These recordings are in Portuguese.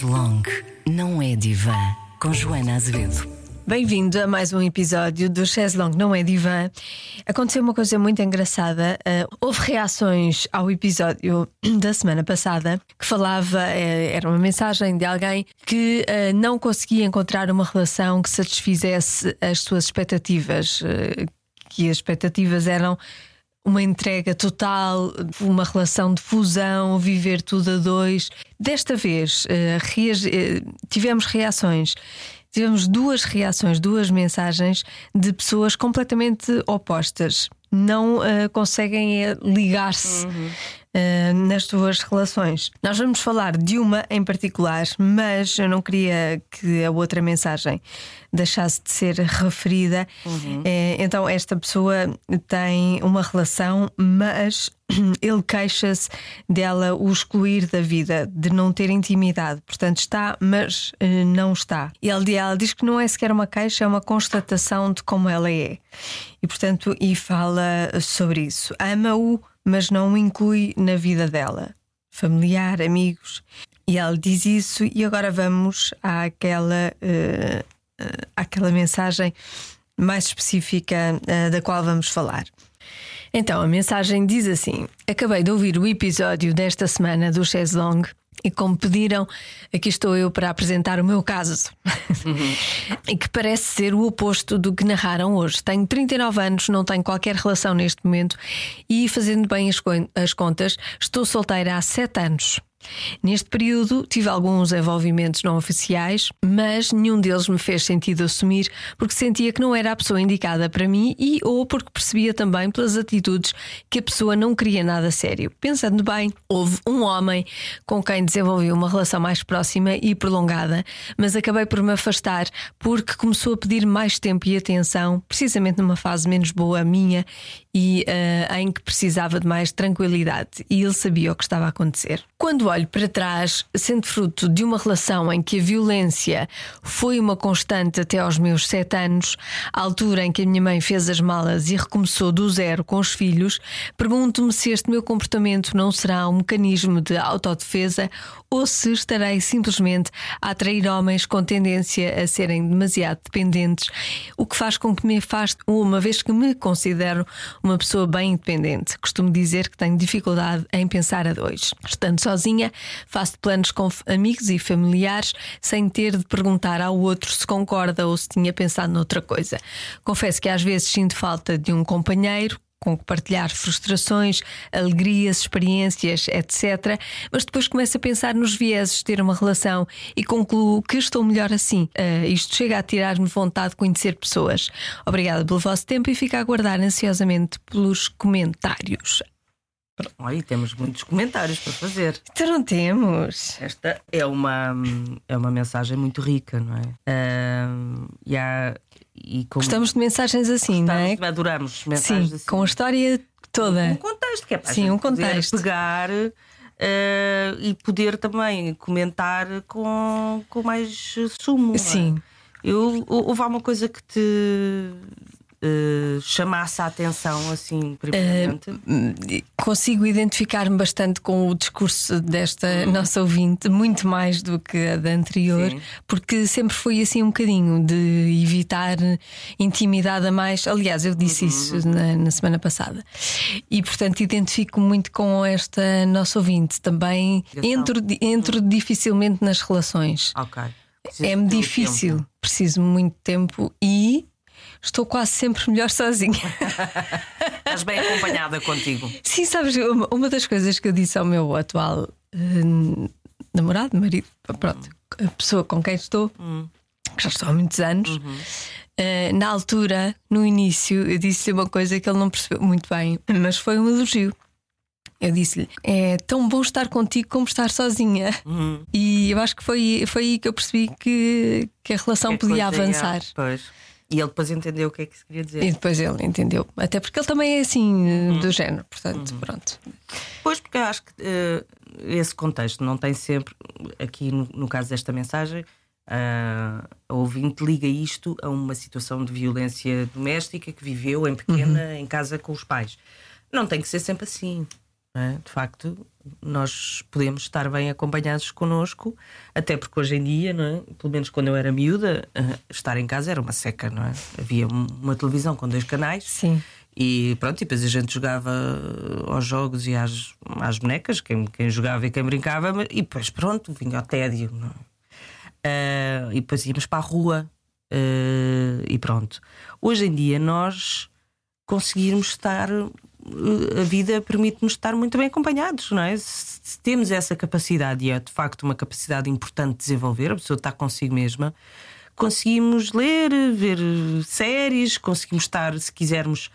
Chaise Longue não é divã com Joana Azevedo. Bem-vindo a mais um episódio do Chaise Longue Não é Divã. Aconteceu uma coisa muito engraçada. Uh, houve reações ao episódio da semana passada que falava, uh, era uma mensagem de alguém que uh, não conseguia encontrar uma relação que satisfizesse as suas expectativas, que as expectativas eram uma entrega total, uma relação de fusão, viver tudo a dois. Desta vez uh, tivemos reações. Tivemos duas reações, duas mensagens de pessoas completamente opostas. Não uh, conseguem ligar-se uhum. Uh, nas suas relações. Nós vamos falar de uma em particular, mas eu não queria que a outra mensagem deixasse de ser referida. Uhum. É, então, esta pessoa tem uma relação, mas ele queixa-se dela o excluir da vida, de não ter intimidade. Portanto, está, mas uh, não está. E ele, ela diz que não é sequer uma queixa, é uma constatação de como ela é. E, portanto, e fala sobre isso. Ama-o, mas não o inclui na vida dela. Familiar, amigos. E ela diz isso, e agora vamos àquela, uh, àquela mensagem mais específica uh, da qual vamos falar. Então, a mensagem diz assim: Acabei de ouvir o episódio desta semana do Chaise Long e como pediram, aqui estou eu para apresentar o meu caso. Uhum. e que parece ser o oposto do que narraram hoje. Tenho 39 anos, não tenho qualquer relação neste momento e, fazendo bem as, as contas, estou solteira há 7 anos. Neste período tive alguns envolvimentos não oficiais, mas nenhum deles me fez sentido assumir porque sentia que não era a pessoa indicada para mim e ou porque percebia também pelas atitudes que a pessoa não queria nada sério. Pensando bem, houve um homem com quem desenvolvi uma relação mais próxima e prolongada, mas acabei por me afastar porque começou a pedir mais tempo e atenção, precisamente numa fase menos boa minha e uh, em que precisava de mais tranquilidade e ele sabia o que estava a acontecer. Quando olho para trás, sendo fruto de uma relação em que a violência foi uma constante até aos meus sete anos, à altura em que a minha mãe fez as malas e recomeçou do zero com os filhos, pergunto-me se este meu comportamento não será um mecanismo de autodefesa ou se estarei simplesmente a atrair homens com tendência a serem demasiado dependentes, o que faz com que me afaste, uma vez que me considero uma pessoa bem independente. Costumo dizer que tenho dificuldade em pensar a dois. Estando sozinha, faço planos com amigos e familiares sem ter de perguntar ao outro se concorda ou se tinha pensado noutra coisa. Confesso que às vezes sinto falta de um companheiro com que partilhar frustrações, alegrias, experiências, etc. Mas depois começo a pensar nos vieses de ter uma relação e concluo que estou melhor assim. Uh, isto chega a tirar-me vontade de conhecer pessoas. Obrigada pelo vosso tempo e fico a aguardar ansiosamente pelos comentários. Aí temos muitos comentários para fazer. Então não temos. Esta é uma, é uma mensagem muito rica, não é? Uh, e há e como... Gostamos de mensagens assim, não é? Adoramos mensagens Sim, assim. com a história toda. Um contexto que é para Sim, um contexto. pegar uh, e poder também comentar com, com mais sumo. É? Sim. É? Eu, houve alguma coisa que te uh, chamasse a atenção assim, primeiramente? Uh, consigo identificar-me bastante com o discurso desta uhum. nossa ouvinte, muito mais do que a da anterior, Sim. porque sempre foi assim um bocadinho de evitar intimidade a mais. Aliás, eu disse uhum. isso na, na, semana passada. E portanto identifico muito com esta nossa ouvinte. Também entro, entro uhum. dificilmente nas relações. Ok. É-me difícil, tempo. preciso muito tempo e estou quase sempre melhor sozinha. Estás bem acompanhada contigo. Sim, sabes, uma, uma das coisas que eu disse ao meu atual uh, namorado, marido, pronto, a pessoa com quem estou, hum. que já estou há muitos anos. Uhum. Uh, na altura, no início, eu disse-lhe uma coisa que ele não percebeu muito bem, mas foi um elogio. Eu disse-lhe: é tão bom estar contigo como estar sozinha. Uhum. E eu acho que foi, foi aí que eu percebi que, que a relação é podia avançar. Pois. E ele depois entendeu o que é que se queria dizer. E depois ele entendeu. Até porque ele também é assim, uhum. do género, portanto, uhum. pronto. Pois, porque eu acho que uh, esse contexto não tem sempre, aqui no, no caso desta mensagem, uh, a ouvinte liga isto a uma situação de violência doméstica que viveu em pequena, uhum. em casa com os pais. Não tem que ser sempre assim. É? De facto, nós podemos estar bem acompanhados connosco, até porque hoje em dia, é? pelo menos quando eu era miúda, eh, estar em casa era uma seca, não é? Havia um- uma televisão com dois canais. Sim. E pronto, e depois a gente jogava aos jogos e às, às bonecas, quem, quem jogava e quem brincava, mas- e depois pronto, vinha ao tédio. não é? Ah, e depois íamos para a rua ah, e pronto. Hoje em dia nós conseguirmos estar, eh, a vida permite-nos estar muito bem acompanhados, não é? Se, temos essa capacidade, e é de facto uma capacidade importante de desenvolver, a pessoa está consigo mesma, conseguimos ler, ver séries, conseguimos estar, se quisermos,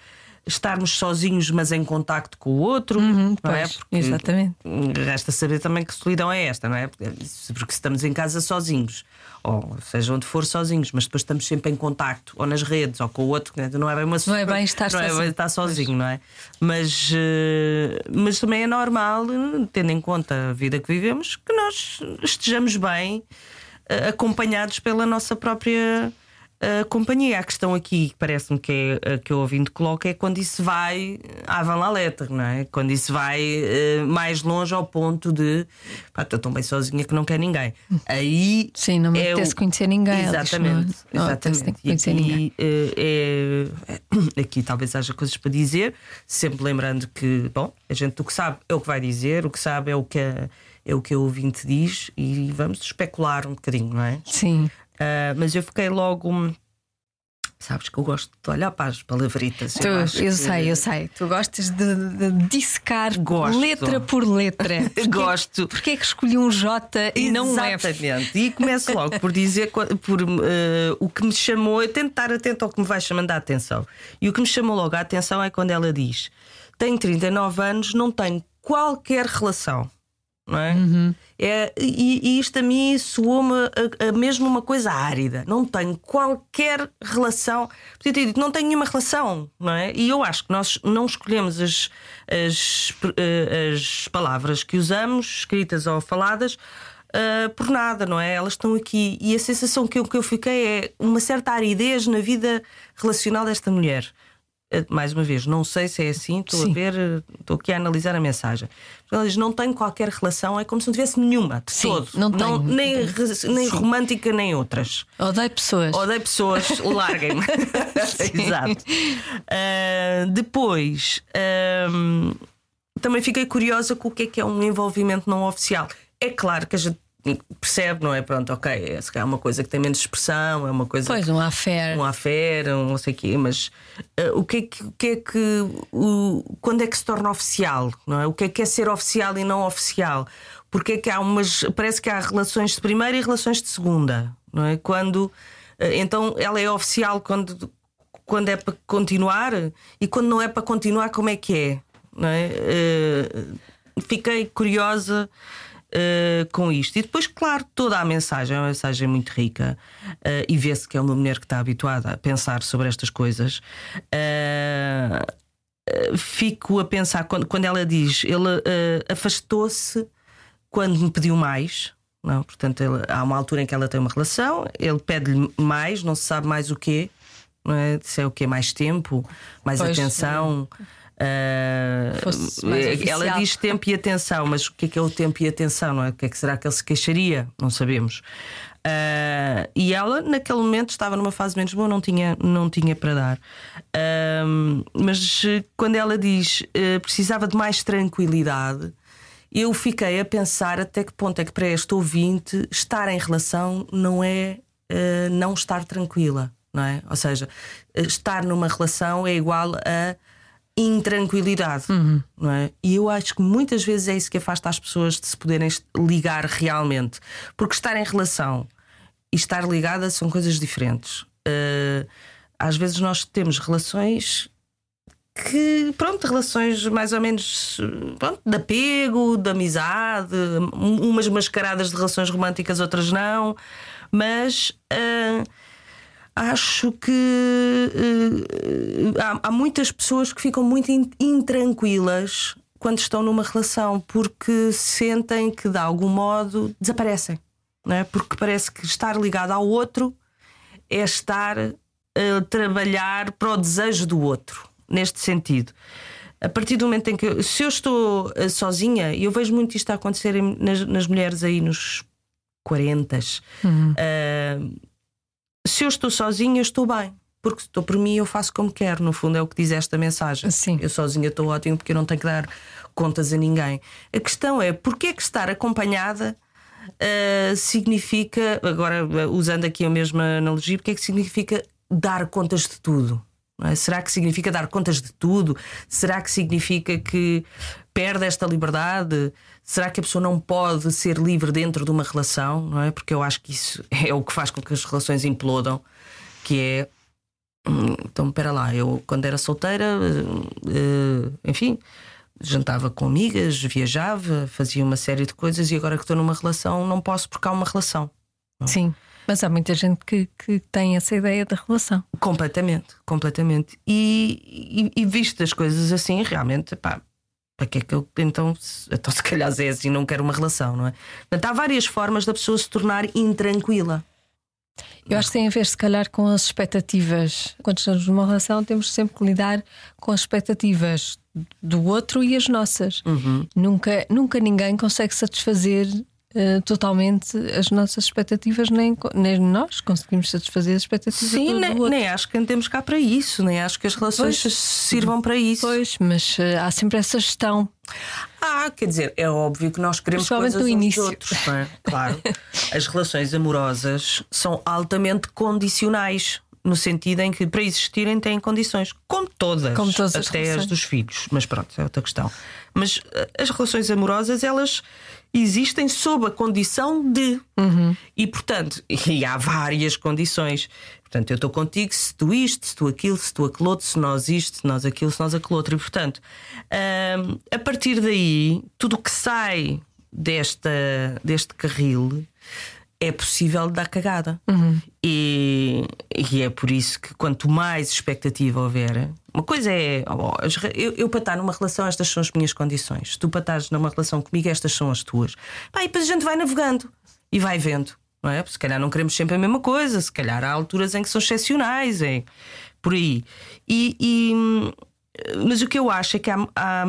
estarmos sozinhos, mas em contacto com o outro, não é? Pois, exatamente. Resta saber também que solidão é esta, não é? Porque porque estamos em casa sozinhos, ou seja onde for sozinhos, mas depois estamos sempre em contacto, ou nas redes, ou com o outro, né? não é bem uma Não é bem estar não é sozinho. bem estar sozinho, não é? Mas, eh, mas também é normal, tendo em conta a vida que vivemos, que nós estejamos bem eh, acompanhados pela nossa própria eh, companhia. A questão aqui, que parece-me que é a que o ouvinte coloca, é quando isso vai à van la lettre, não é? Quando isso vai eh, mais longe ao ponto de pá, estou tão bem sozinha que não quer ninguém. Aí Sim, não me é apetece o- conhecer ninguém. diz, Exatamente, não, exatamente. conhecer e ninguém. aqui, eh, é- aqui talvez haja coisas para dizer, sempre lembrando que, bom, a gente o que sabe é o que vai dizer, o que sabe é o que a, é o que a ouvinte diz e vamos especular um bocadinho, não é? Sim. Ah, mas eu fiquei logo. Sabes que eu gosto de olhar para as palavritas. Tu, eu que- sei, eu sei. Tu gostas de, de dissecar Gosto. letra por letra. Gosto. Porquê é que escolhi um J e não um F? Exatamente. E começo logo por dizer por, eh, o que me chamou, eu tento estar atento ao que me vai chamando a atenção. E o que me chamou logo a atenção é quando ela diz: tenho 39 anos, não tenho qualquer relação. Não é? É, e, e isto a mim soou-me a, a mesmo uma coisa árida. Não tenho qualquer relação. Podia ter dito, não tenho nenhuma relação, não é? E eu acho que nós não escolhemos as, as, eh, as palavras que usamos, escritas ou faladas, ah, por nada, não é? Elas estão aqui. E a sensação que eu, que eu fiquei é uma certa aridez na vida relacional desta mulher. Eh, Mais uma vez, não sei se é assim, estou a ver, eh, estou aqui a analisar a mensagem. Ela diz: não tenho qualquer relação, é como se não tivesse nenhuma, de Sim, todo. não tenho. nem nem romântica, nem outras. Odeio pessoas. Odeio pessoas, larguem-me. Exato. Ah, depois, ahm, também fiquei curiosa com o que é que é um envolvimento não oficial. É claro que a gente percebe, não é? Pronto, ok, é, se calhar é uma coisa que tem menos expressão, é uma coisa Pois, um affair. um affair, um não sei o quê, mas eh, o que é que, o que, é que o, quando é que se torna oficial? Não é? O que é que é ser oficial e não oficial? Porque é que há umas. Parece que há relações de primeira e relações de segunda, não é? Quando. eh, Então ela é oficial quando, quando é para continuar e quando não é para continuar, como é que é? Não é? Eh, fiquei curiosa uh, com isto. E depois, claro, toda a mensagem é uma mensagem muito rica uh, e vê-se que é uma mulher que está habituada a pensar sobre estas coisas. Uh, fico a pensar quando, quando ela diz ele afastou-se quando me pediu mais. Não, portanto, ele- há uma altura em que ela tem uma relação, ele pede-lhe mais, não se sabe mais o quê, não é? Se é o quê? Mais tempo, mais Pois, atenção. Uh, Fosse mais ela diz tempo e atenção, mas o que é que é o tempo e atenção? Não é? O que é que será que ele se queixaria? Não sabemos. Uh, e ela, naquele momento, estava numa fase menos boa, não tinha, não tinha para dar. Um, mas eh, quando ela diz eh, precisava de mais tranquilidade, eu fiquei a pensar até que ponto é que para este ouvinte estar em relação não é eh, não estar tranquila, não é? Ou seja, eh, estar numa relação é igual a intranquilidade, não é? E eu acho que muitas vezes é isso que afasta as pessoas de se poderem ligar realmente, porque estar em relação e estar ligada são coisas diferentes. Eh, às vezes nós temos relações que, pronto, relações mais ou menos pronto, de apego, de amizade, um- umas mascaradas de relações românticas, outras não, mas ah, acho que ah, há, há muitas pessoas que ficam muito in- intranquilas quando estão numa relação porque sentem que de algum modo desaparecem, não é? Porque parece que estar ligado ao outro é estar a trabalhar para o desejo do outro, neste sentido. A partir do momento em que. Se eu estou uh, sozinha, e eu vejo muito isto a acontecer nas, nas mulheres aí nos 40, uh, se eu estou sozinha, eu estou bem. Porque se estou por mim, eu faço como quero. No fundo, é o que diz esta mensagem. Sim. Eu sozinha estou ótimo porque eu não tenho que dar contas a ninguém. A questão é porque é que estar acompanhada uh, significa, agora uh, usando aqui a mesma analogia, porque é que significa dar contas de tudo? é? Será que significa dar contas de tudo? Será que significa que perde esta liberdade? Será que a pessoa não pode ser livre dentro de uma relação? Não é? Porque eu acho que isso é o que faz com que as relações implodam, que é Hum, Então, espera lá, eu quando era solteira, eh, enfim, jantava com amigas, viajava, fazia uma série de coisas e agora que estou numa relação não posso porque há uma relação. Sim. Mas há muita gente que, que tem essa ideia da relação. Completamente, completamente. E, e, e visto as coisas assim, realmente, pá, para que é que eu então, se- então se calhar é assim, não quero uma relação, não é? Portanto, há várias formas da pessoa se tornar intranquila. Eu acho que tem a ver, se calhar, com as expectativas. Quando estamos numa relação, temos sempre que lidar com as expectativas do outro e as nossas. Nunca, nunca ninguém consegue satisfazer eh, totalmente as nossas expectativas, nem, nem nós conseguimos satisfazer as expectativas Sim, nem, nem acho que andemos cá para isso, nem acho que as relações Pois. sirvam para isso. Pois, mas eh, há sempre essa gestão. Ah, quer dizer, é óbvio que nós queremos coisas no uns início. dos outros, não é? Claro. As relações amorosas são altamente condicionais. No sentido em que para existirem têm condições, como todas, Como todas as até as relações. dos filhos, mas pronto, é outra questão. Mas eh, as relações amorosas, elas existem sob a condição de. E portanto, e há várias condições. Portanto, eu estou contigo se tu isto, se tu aquilo, se tu aquilo outro, se nós isto, se nós aquilo, se nós aquilo outro. E portanto, hum, a partir daí, tudo o que sai desta, deste carril é possível dar cagada. E, e é por isso que quanto mais expectativa houver, uma coisa é re- eu, eu para estar numa relação, estas são as minhas condições. Tu para estares numa relação comigo, estas são as tuas. Pá, e depois a gente vai navegando e vai vendo, não é? Se calhar não queremos sempre a mesma coisa, se calhar há alturas em que são excepcionais, é por aí. E, e- mas o que eu acho é que há, há,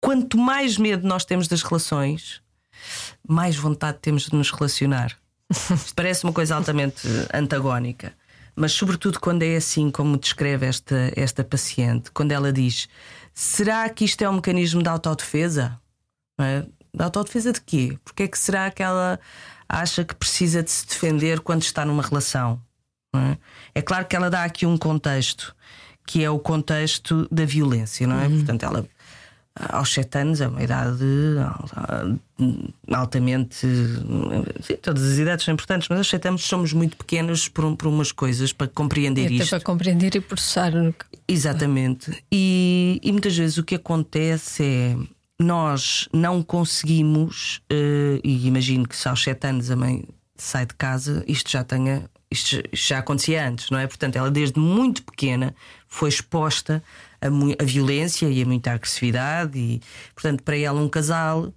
quanto mais medo nós temos das relações, mais vontade temos de nos relacionar. Isto parece uma coisa altamente antagónica, mas sobretudo quando é assim como descreve esta, esta paciente, quando ela diz: será que isto é um mecanismo de autodefesa? Não é? De autodefesa de quê? Porque é que será que ela acha que precisa de se defender quando está numa relação? é? É claro que ela dá aqui um contexto que é o contexto da violência, não é? Portanto, ela aos 7 anos é uma idade ah, altamente. Sim, todas as idades são importantes, mas aos 7 anos somos muito pequenos por, por umas coisas para compreender Até isto. para compreender e processar. Exatamente. E, e muitas vezes o que acontece é nós não conseguimos, eh, e imagino que se aos 7 anos a mãe sai de casa, isto já tenha. Isto já acontecia antes, não é? Portanto, ela desde muito pequena foi exposta a, a violência e a muita agressividade, e portanto, para ela, um casal,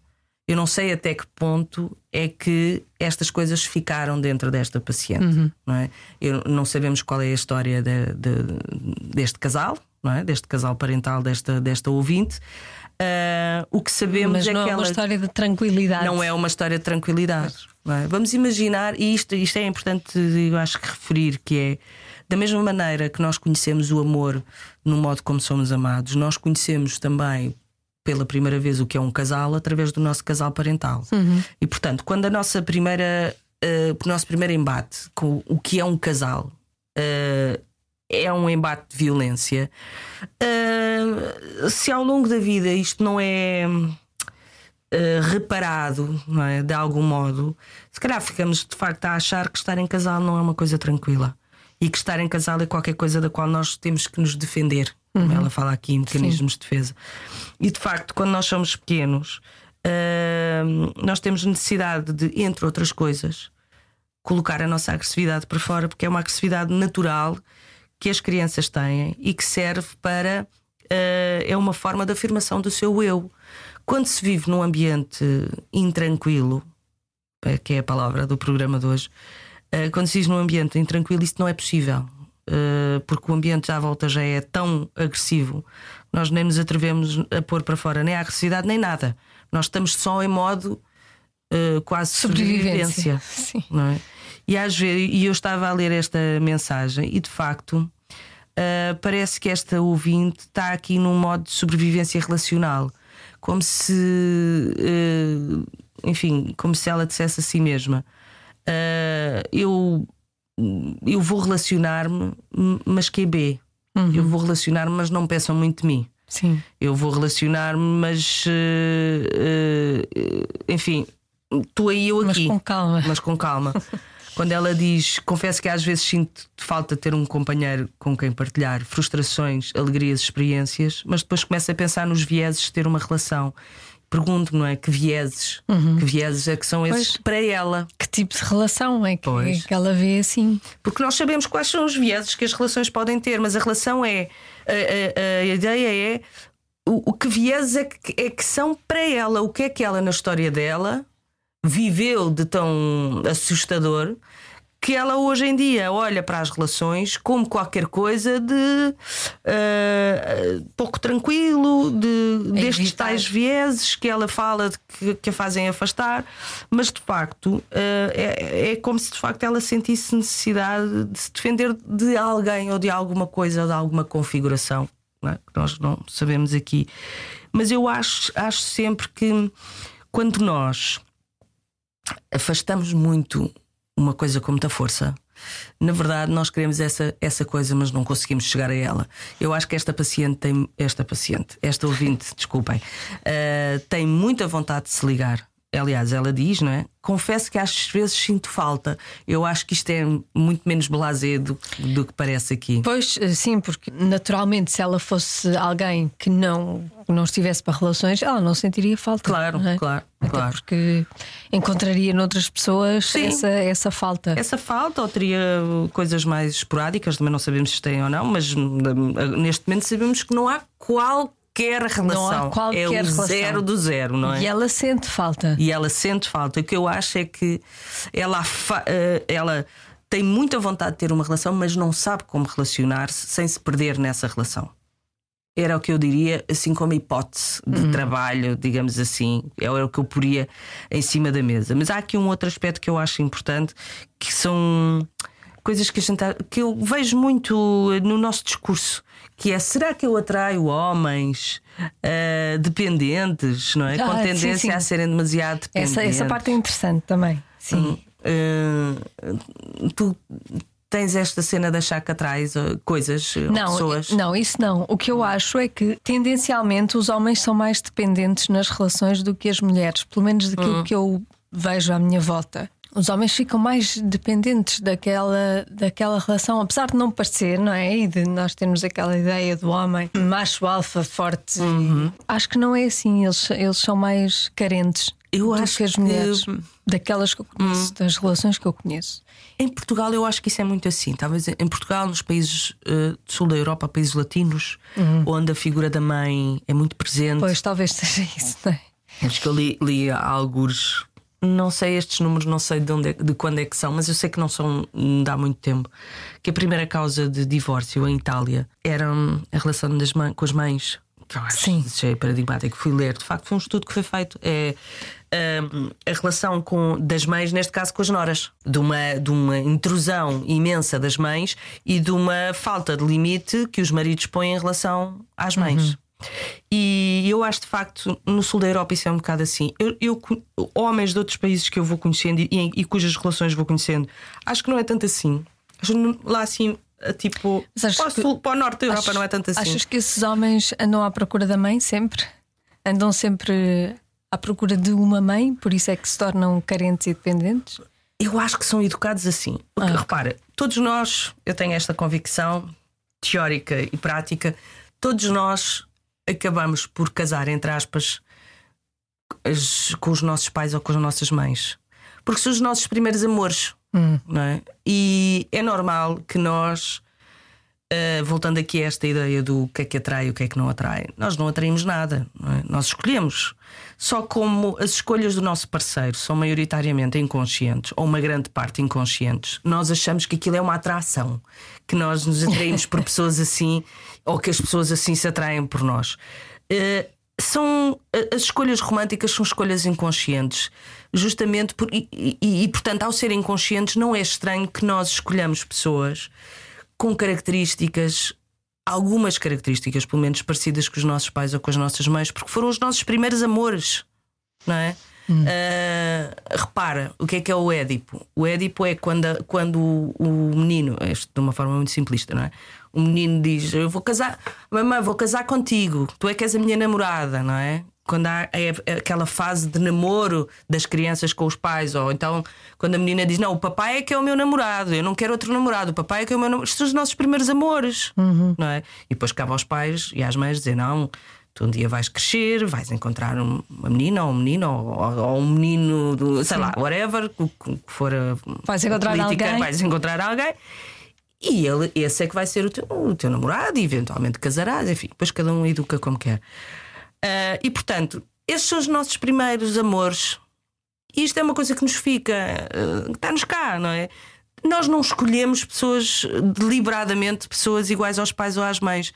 eu não sei até que ponto é que estas coisas ficaram dentro desta paciente, não é? Eu, não sabemos qual é a história de- de- deste casal, não é? Deste casal parental desta, desta ouvinte. Ah, o que sabemos Mas é não que é uma ela história de tranquilidade. não é uma história de tranquilidade. não é? Vamos imaginar, e isto, isto é importante, eu acho que referir, que é da mesma maneira que nós conhecemos o amor no modo como somos amados, nós conhecemos também pela primeira vez o que é um casal através do nosso casal parental. E portanto, quando a nossa primeira, eh, o nosso primeiro embate com o que é um casal eh, é um embate de violência, eh, se ao longo da vida isto não é reparado não é? de algum modo, se calhar ficamos de facto a achar que estar em casal não é uma coisa tranquila e que estar em casal é qualquer coisa da qual nós temos que nos defender. Como ela fala aqui em mecanismos de defesa. E de facto, quando nós somos pequenos, eh, nós temos necessidade de, entre outras coisas, colocar a nossa agressividade para fora, porque é uma agressividade natural que as crianças têm e que serve para. eh, é uma forma de afirmação do seu eu. Quando se vive num ambiente intranquilo, eh, que é a palavra do programa de hoje, quando se vive num ambiente intranquilo, isso não é possível. uh, porque o ambiente à volta já é tão agressivo, nós nem nos atrevemos a pôr para fora nem a agressividade nem nada. Nós estamos só em modo uh, quase sobrevivência. sobrevivência não é? E às vezes, e eu estava a ler esta mensagem e de facto uh, parece que esta ouvinte está aqui num modo de sobrevivência relacional, como se, uh, enfim, como se ela dissesse a si mesma: uh, eu, eu vou relacionar-me, mas que é B. Uhum. Eu vou relacionar-me, mas não pensam muito de mim. Sim. Eu vou relacionar-me, mas enfim, tu aí eu aqui. Mas com calma. Mas com calma. Quando ela diz, confesso que às vezes sinto falta de ter um companheiro com quem partilhar frustrações, alegrias, experiências, mas depois começo a pensar nos vieses de ter uma relação. Pergunto, não é? Que vieses? Uhum. Que vieses é que são esses pois, para ela? Que tipo de relação é que, é que, ela vê assim? Porque nós sabemos quais são os vieses que as relações podem ter, mas a relação é. A, a, a ideia é o, o que vieses é que, é que são para ela, o que é que ela na história dela viveu de tão assustador que ela hoje em dia olha para as relações como qualquer coisa de uh, pouco tranquilo, de, é destes evitar. tais vieses que ela fala de que, que a fazem afastar, mas de facto uh, é, é como se de facto ela sentisse necessidade de se defender de alguém ou de alguma coisa ou de alguma configuração é? que nós não sabemos aqui. Mas eu acho, acho sempre que quando nós afastamos muito uma coisa com muita força. Na verdade, nós queremos essa, essa coisa, mas não conseguimos chegar a ela. Eu acho que esta paciente tem. Esta paciente, esta ouvinte, desculpem, uh, tem muita vontade de se ligar aliás, ela diz, não é? Confesso que às vezes sinto falta. Eu acho que isto é muito menos blasé do, do que parece aqui. Pois, eh, sim, porque naturalmente, se ela fosse alguém que não, não estivesse para relações, ela não sentiria falta. Claro, é? claro. Até claro. porque encontraria noutras pessoas essa, essa falta. Essa falta, ou teria coisas mais esporádicas, também não sabemos se tem ou não, mas hum, neste momento sabemos que não há qualquer qualquer relação. Não há qualquer é o relação. zero do zero, não é? E ela sente falta. E ela sente falta. O que eu acho é que ela, eh, ela tem muita vontade de ter uma relação, mas não sabe como relacionar-se sem se perder nessa relação. Era o que eu diria, assim como hipótese de uhum. trabalho, digamos assim, era o que eu poria em cima da mesa. Mas há aqui um outro aspecto que eu acho importante, que são coisas que, gente, que eu vejo muito no nosso discurso que é será que eu atraio homens uh, dependentes, não é? Ah, Com tendência sim, sim. a serem demasiado dependentes. Essa, essa parte é interessante também. Sim. Uh, tu tens esta cena de achar que atrás coisas, não, pessoas? Não, isso não. O que eu acho é que tendencialmente os homens são mais dependentes nas relações do que as mulheres, pelo menos daquilo hum. que eu vejo à minha volta os homens ficam mais dependentes daquela, daquela relação, apesar de não parecer, não é? E de nós termos aquela ideia do homem macho alfa forte. Uhum. Acho que não é assim, eles, eles são mais carentes. Eu acho que as mulheres, que... daquelas que eu conheço, hum. das relações que eu conheço. Em Portugal, eu acho que isso é muito assim. Talvez em Portugal, nos países uh, do sul da Europa, países latinos, uhum. onde a figura da mãe é muito presente. Pois, talvez seja isso, não é? Acho que eu li, li alguns não sei estes números, não sei de, onde é, de quando é que são, mas eu sei que não são de há muito tempo. Que a primeira causa de divórcio em Itália era a relação das com as mães. Que eu acho Sim. é paradigmático. Fui ler, de facto, foi um estudo que foi feito. É, um, a relação com, das mães, neste caso com as noras, de uma, de uma intrusão imensa das mães e de uma falta de limite que os maridos põem em relação às mães. Uhum. E eu acho de facto no sul da Europa isso é um bocado assim. Eu, eu homens de outros países que eu vou conhecendo e, e, cujas relações vou conhecendo, acho que não é tanto assim. Lá assim, tipo, para o, sul, para o norte da Europa achas, não é tanto assim. Achas que esses homens andam à procura da mãe sempre? Andam sempre à procura de uma mãe, por isso é que se tornam carentes e dependentes? Eu acho que são educados assim. Porque, ah. repara, todos nós, eu tenho esta convicção teórica e prática, todos nós acabamos por casar, entre aspas, as, com os nossos pais ou com as nossas mães. Porque são os nossos primeiros amores. Hum. Não é? E é normal que nós Uh, voltando aqui a esta ideia do que é que atrai e o que é que não atrai, nós não atraímos nada, não é? nós escolhemos. Só como as escolhas do nosso parceiro são maioritariamente inconscientes, ou uma grande parte inconscientes, nós achamos que aquilo é uma atração, que nós nos atraímos por pessoas assim, ou que as pessoas assim se atraem por nós. Uh, são as escolhas românticas são escolhas inconscientes, justamente por, e, e, e, portanto, ao serem inconscientes, não é estranho que nós escolhamos pessoas com características, algumas características, pelo menos parecidas com os nossos pais ou com as nossas mães, porque foram os nossos primeiros amores, não é? Hum. Uh, repara, o que é que é o Édipo? O Édipo é quando, quando o, o menino, isto de uma forma muito simplista, não é? O menino diz: Eu vou casar, mamãe, vou casar contigo, tu é que és a minha namorada, não é? Quando há é, aquela fase de namoro das crianças com os pais, ou então quando a menina diz: Não, o papai é que é o meu namorado, eu não quero outro namorado, o papai é que é o meu namorado. Estes são os nossos primeiros amores, uhum. não é? E depois cabe aos pais e às mães dizer: Não, tu um dia vais crescer, vais encontrar uma menina ou um menino, ou, ou um menino, do, sei Sim. lá, whatever, o que for a, vais encontrar política, alguém. vais encontrar alguém. E ele, esse é que vai ser o teu, o teu namorado, e eventualmente casarás, enfim, depois cada um educa como quer. Uh, e portanto, esses são os nossos primeiros amores. E isto é uma coisa que nos fica, uh, está-nos cá, não é? Nós não escolhemos pessoas deliberadamente, pessoas iguais aos pais ou às mães.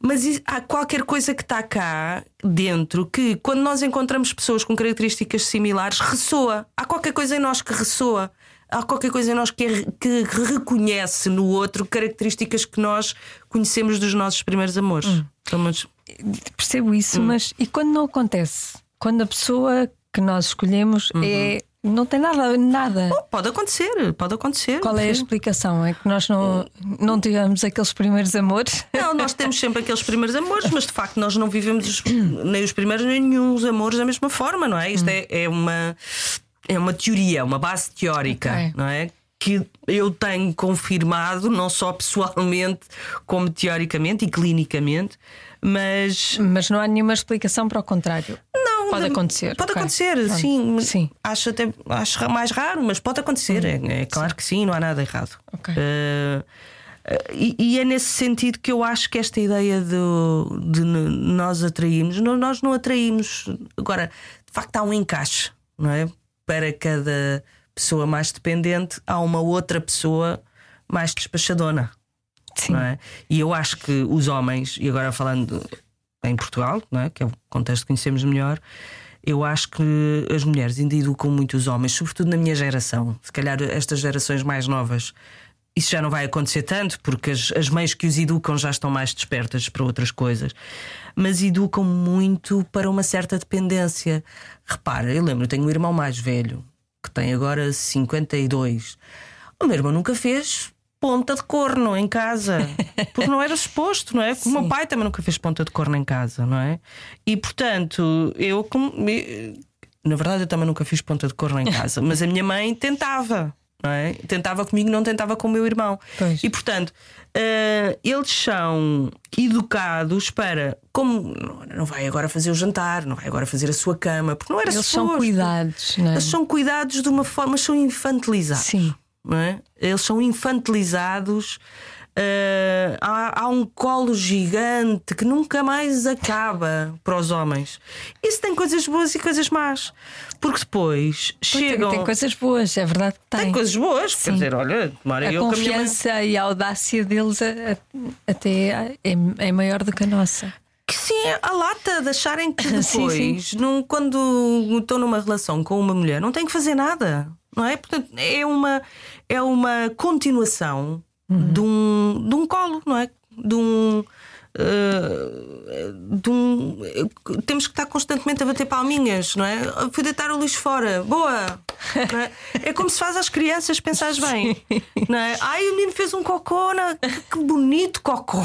Mas há qualquer coisa que está cá dentro que, quando nós encontramos pessoas com características similares, ressoa. Há qualquer coisa em nós que ressoa. Há qualquer coisa em nós que, é, que reconhece no outro características que nós conhecemos dos nossos primeiros amores. Hum. Percebo isso, hum. mas e quando não acontece? Quando a pessoa que nós escolhemos uhum. é não tem nada, nada. Oh, pode acontecer, pode acontecer. Qual é a explicação? É que nós não, não tivemos aqueles primeiros amores? Não, nós temos sempre aqueles primeiros amores, mas de facto nós não vivemos os, nem os primeiros nem nenhum os amores da mesma forma, não é? Isto hum. é, é, uma, é uma teoria, uma base teórica, okay. não é? que eu tenho confirmado, não só pessoalmente, como teoricamente e clinicamente, mas. Mas não há nenhuma explicação para o contrário. Não, pode acontecer. Pode okay. acontecer, sim. sim. Acho até acho mais raro, mas pode acontecer. Hum. É, é, claro sim. que sim, não há nada errado. Okay. Uh, e, e, é nesse sentido que eu acho que esta ideia de, de nós atraímos, nós não atraímos. Agora, de facto, há um encaixe, não é? Para cada pessoa mais dependente, há uma outra pessoa mais despachadona. Sim. É? E eu acho que os homens, e agora falando em Portugal, é? que é o contexto que conhecemos melhor, eu acho que as mulheres ainda educam muito os homens, sobretudo na minha geração. Se calhar estas gerações mais novas, isso já não vai acontecer tanto, porque as, as mães que os educam já estão mais despertas para outras coisas. Mas educam muito para uma certa dependência. Repara, eu lembro, eu tenho um irmão mais velho que tem agora 52. O meu irmão nunca fez ponta de corno em casa, porque não era suposto, não é? O meu pai também nunca fez ponta de corno em casa, não é? E portanto, eu, na verdade, eu também nunca fiz ponta de corno em casa, mas a minha mãe tentava. É? Tentava comigo, não tentava com o meu irmão. Pois. E portanto, uh, eles são educados para como não vai agora fazer o jantar, não vai agora fazer a sua cama, porque não era Eles suposto. são cuidados, não é? Eles são cuidados de uma forma, são infantilizados. Sim. É? Eles são infantilizados Uh, há, há, um colo gigante que nunca mais acaba para os homens. Isso tem coisas boas e coisas más. Porque depois pois chegam. Tem, tem, coisas boas, é verdade que tem. Tem coisas boas, Sim. quer dizer, olha, a eu confiança a e a audácia deles até é, é maior do que a nossa. Que sim, a lata de acharem que depois, sim, sim. Num, quando estou numa relação com uma mulher, não tenho que fazer nada, não é? Portanto, é uma, é uma continuação uhum. de, um, de um colo, não é? De um. Uh, de um, temos que estar constantemente a bater palminhas, não é? Fui deitar o lixo fora, boa! É? é? como se faz às crianças, pensares bem, não é? Ai, o menino fez um cocô, não? Que, que bonito cocô,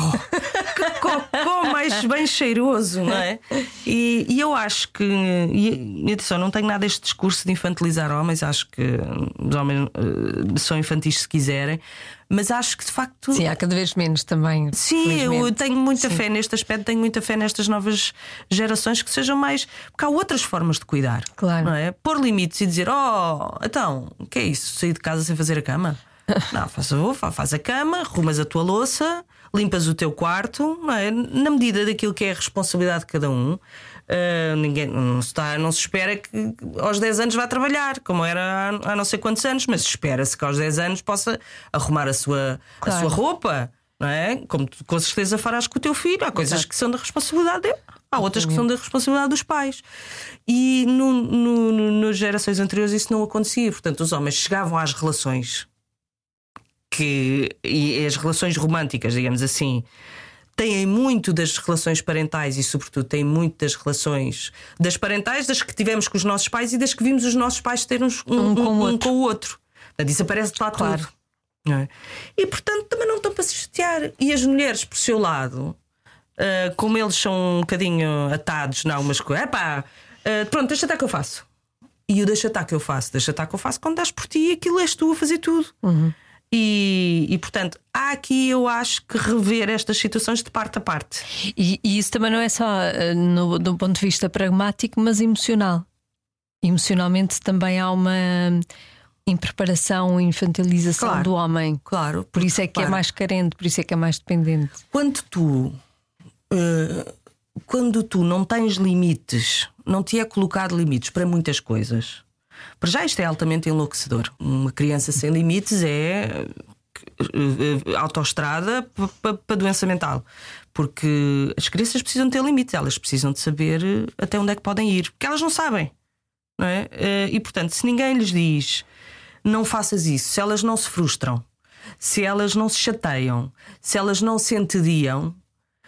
que cocô mais bem cheiroso, não é? E, e eu acho que, e atenção, não tenho nada este discurso de infantilizar homens, acho que os homens uh, são infantis se quiserem, mas acho que de facto. Sim, há cada vez menos também. Sim, eu tenho muita Sim. fé neste aspecto, tenho muita fé nestas novas gerações que sejam mais. Porque há outras formas de cuidar. Claro. Não é? Pôr limites e dizer: Oh, então, o que é isso? Sair de casa sem fazer a cama? Não, faz, faz a cama, arrumas a tua louça, limpas o teu quarto, não é? na medida daquilo que é a responsabilidade de cada um. Uh, ninguém não se, está, não se espera que aos 10 anos vá trabalhar, como era há, há não sei quantos anos, mas espera-se que aos 10 anos possa arrumar a sua, claro. a sua roupa, não é? Como tu com certeza farás com o teu filho. Há coisas Exato. que são da responsabilidade dele, há outras que são da responsabilidade dos pais. E no, no, no, nas gerações anteriores isso não acontecia. Portanto, os homens chegavam às relações que e as relações românticas, digamos assim, têm muito das relações parentais e, sobretudo, têm muito das relações das parentais, das que tivemos com os nossos pais e das que vimos os nossos pais ter uns, um, um, com, um, um com o outro. Portanto, isso aparece de lá claro. tudo. É? E, portanto, também não estão para se chatear. E as mulheres, por seu lado, uh, como eles são um bocadinho atados em algumas coisas, é pá, uh, pronto, deixa estar que eu faço. E o deixa estar que eu faço, deixa estar que eu faço quando dás por ti, aquilo és tu a fazer tudo. Uhum. E, e, portanto, há aqui, eu acho que rever estas situações de parte a parte. E, e isso também não é só uh, no, do ponto de vista pragmático, mas emocional. Emocionalmente também há uma impreparação, infantilização claro, do homem. Claro. Por isso é que é mais carente, por isso é que é mais dependente. Quando tu. Uh, quando tu não tens limites, não te é colocado limites para muitas coisas para já isto é altamente enlouquecedor. Uma criança sem limites é eh, autoestrada para doença mental. Porque as crianças precisam ter limites, elas precisam de saber eh, até onde é que podem ir, porque elas não sabem. Não é? Eh, e portanto, se ninguém lhes diz não faças isso, se elas não se frustram, se elas não se chateiam, se elas não se entediam,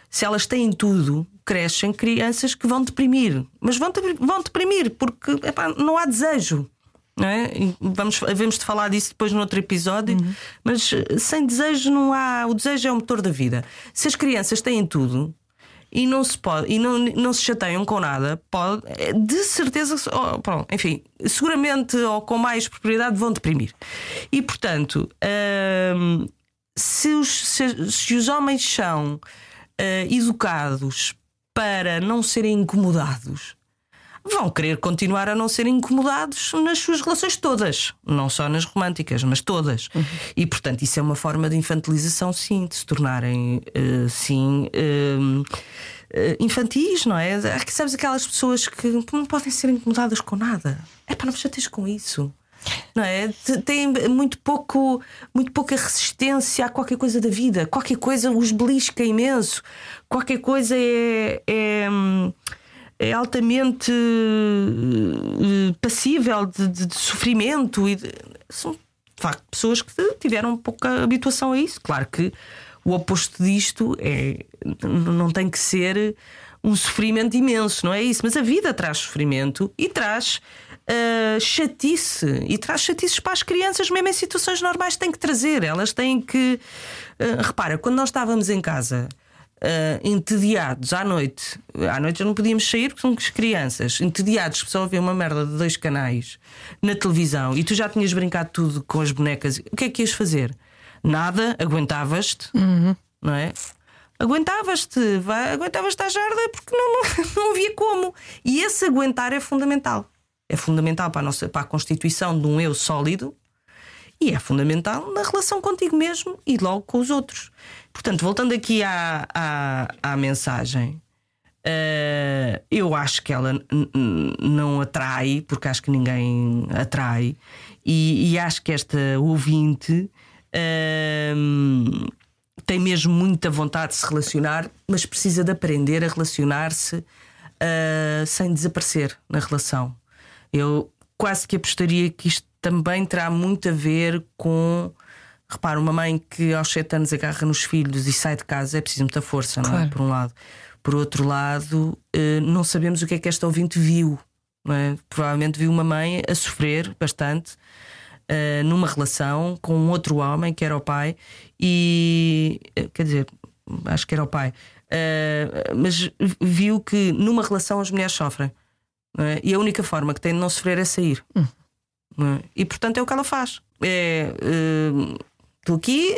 se elas têm tudo, crescem crianças que vão deprimir. Mas vão, vão deprimir porque epá, não há desejo. Não é? Vamos, vamos de falar disso depois no outro episódio, uhum. mas eh, sem desejo não há. O desejo é o motor da vida. Se as crianças têm tudo e não se pode e não, não se chateiam com nada, pode, eh, de certeza, oh, pronto, enfim, seguramente ou com mais propriedade vão deprimir. E portanto, hum, se, os, se, se, os homens são uh, educados para não serem incomodados vão querer continuar a não ser incomodados nas suas relações todas, não só nas românticas, mas todas. Uhum. E portanto, isso é uma forma de infantilização, sim, de se tornarem, uh, sim. Uh, infantis, não é? Que sabes aquelas pessoas que não podem ser incomodadas com nada. É para não me com isso. Não é? Tem muito pouco, muito pouca resistência a qualquer coisa da vida. Qualquer coisa os belisca imenso. Qualquer coisa é, é é altamente uh, passível de, de, de, sofrimento e de, são de facto pessoas que tiveram pouca habituação a isso. Claro que o oposto disto é não tem que ser um sofrimento imenso, não é isso? Mas a vida traz sofrimento e traz uh, chatice e traz chatices para as crianças, mesmo em situações normais, tem que trazer. Elas têm que. Uh, repara, quando nós estávamos em casa uh, entediados à noite. À noite não podíamos sair porque somos crianças, entediados, só ver uma merda de dois canais na televisão e tu já tinhas brincado tudo com as bonecas. O que é que ias fazer? Nada, aguentavas-te, uhum. não é? Aguentavas-te, aguentavas-te à jarda porque não, não, não havia como. E esse aguentar é fundamental. É fundamental para a, nossa, para a constituição de um eu sólido e é fundamental na relação contigo mesmo e logo com os outros. Portanto, voltando aqui à, à, à mensagem, uh, eu acho que ela não atrai, porque acho que ninguém atrai, e, e acho que esta ouvinte. Uh, tem mesmo muita vontade de se relacionar, mas precisa de aprender a relacionar-se uh, sem desaparecer na relação. Eu quase que apostaria que isto também terá muito a ver com. Repara, uma mãe que aos 7 anos agarra nos filhos e sai de casa é preciso muita força, claro. não é? Por um lado. Por outro lado, eh, não sabemos o que é que esta ouvinte viu. Não é? Provavelmente viu uma mãe a sofrer bastante uh, numa relação com um outro homem que era o pai, e eh, quer dizer, acho que era o pai, mas viu que numa relação as mulheres sofrem. É? E a única forma que tem de não sofrer é sair. Hum. É? E portanto é o que ela faz. É. Uh, aqui,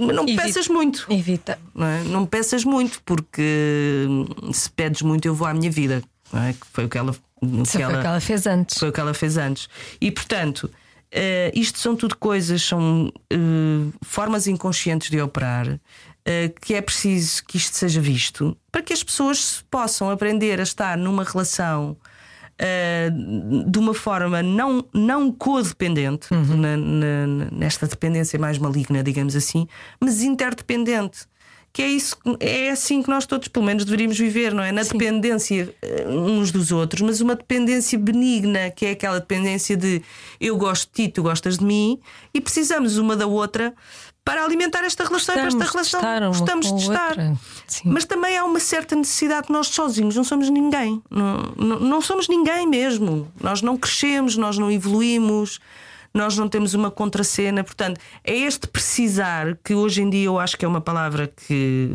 mas não me Evita. peças muito. Evita. Não, é? não me peças muito, porque se pedes muito, eu vou à minha vida. É? Que foi o que ela, que ela, ela fez antes. Foi o que ela fez antes. E portanto, Uh, isto são tudo coisas, são uh, formas inconscientes de operar, uh, que é preciso que isto seja visto para que as pessoas possam aprender a estar numa relação de uma forma não, não codependente, uhum. na, na, nesta dependência mais maligna, digamos assim, mas interdependente que é isso, é assim que nós todos, pelo menos, deveríamos viver, não é? Na Sim. dependência eh, uns dos outros, mas uma dependência benigna, que é aquela dependência de eu gosto de ti, tu gostas de mim, e precisamos uma da outra para alimentar esta relação e para esta relação gostamos de estar. Mas também há uma certa necessidade nós sozinhos não somos ninguém. Não, não, não somos ninguém mesmo. Nós não crescemos, nós não evoluímos nós não temos uma contracena. Portanto, é este precisar que hoje em dia eu acho que é uma palavra que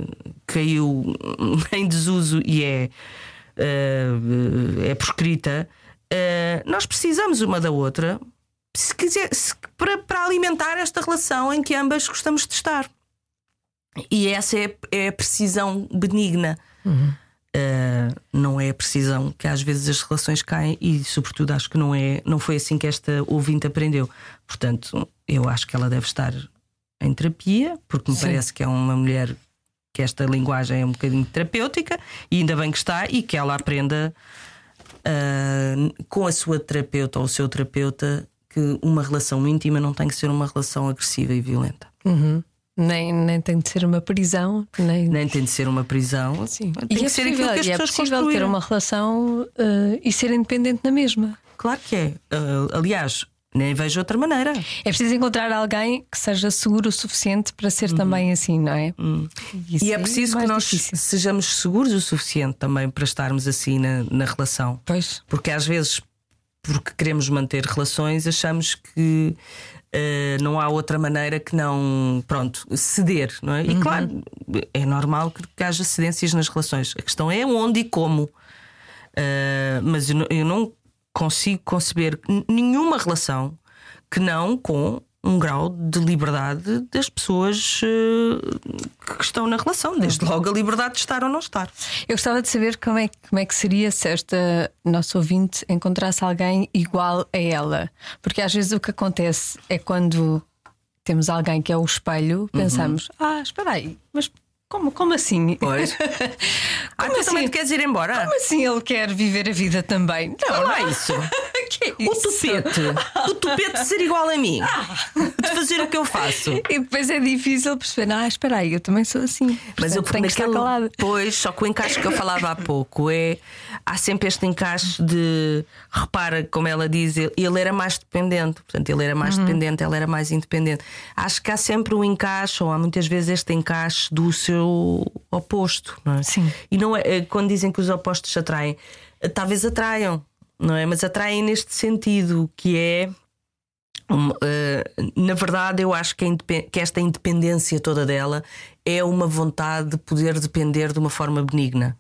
caiu em desuso e é, uh, é prescrita. Uh, nós precisamos uma da outra se quiser, se, para, para alimentar esta relação em que ambas gostamos de estar. E essa é, é a precisão benigna. Uhum. Uh, não é a precisão que às vezes as relações caem e, sobretudo, acho que não é, não foi assim que esta ouvinte aprendeu. Portanto, eu acho que ela deve estar em terapia, porque me Sim. parece que é uma mulher que esta linguagem é um bocadinho terapêutica e ainda bem que está e que ela aprenda uh, com a sua terapeuta ou o seu terapeuta que uma relação íntima não tem que ser uma relação agressiva e violenta. Uhum. Nem, nem tem de ser uma prisão, nem, nem tem de ser uma prisão. Sim. Tem e que é ser possível, aquilo que as pessoas é possível ter uma relação uh, e ser independente na mesma. Claro que é. Uh, aliás, nem vejo outra maneira. É preciso encontrar alguém que seja seguro o suficiente para ser uhum. também assim, não é? Uhum. E é preciso que nós difícil. sejamos seguros o suficiente também para estarmos assim na, na relação. Pois. Porque às vezes, porque queremos manter relações, achamos que Uh, não há outra maneira que não, pronto, ceder, não é? E uhum. claro, é normal que, que, haja cedências nas relações. A questão é onde e como. Uh, mas eu, eu não consigo conceber nenhuma relação que não com um grau de liberdade das pessoas uh, que estão na relação, desde logo a liberdade de estar ou não estar. Eu gostava de saber como é, como é que seria se esta nossa ouvinte encontrasse alguém igual a ela. Porque às vezes o que acontece é quando temos alguém que é o espelho, pensamos: uhum. ah, espera aí, mas como, como assim? Pois. ah, como assim? também queres ir embora? Como assim ele quer viver a vida também? Não, não é isso. que é isso? O tupete. o tupete ser igual a mim. de fazer o que eu faço. E depois é difícil perceber, ah, espera aí, eu também sou assim. Mas eu tenho que estar. Pois, só que o encaixe que eu falava há pouco é. Há sempre este encaixe de. Repara, como ela diz, ele era mais dependente. Portanto, ele era mais uhum. dependente, ela era mais independente. Acho que há sempre um encaixe, ou há muitas vezes este encaixe do seu oposto, não é? Sim. E não é, é quando dizem que os opostos se atraem, talvez atraiam, não é? Mas atraem neste sentido que é. Uh, na verdade, eu acho que, que, esta independência toda dela é uma vontade de poder depender de uma forma benigna.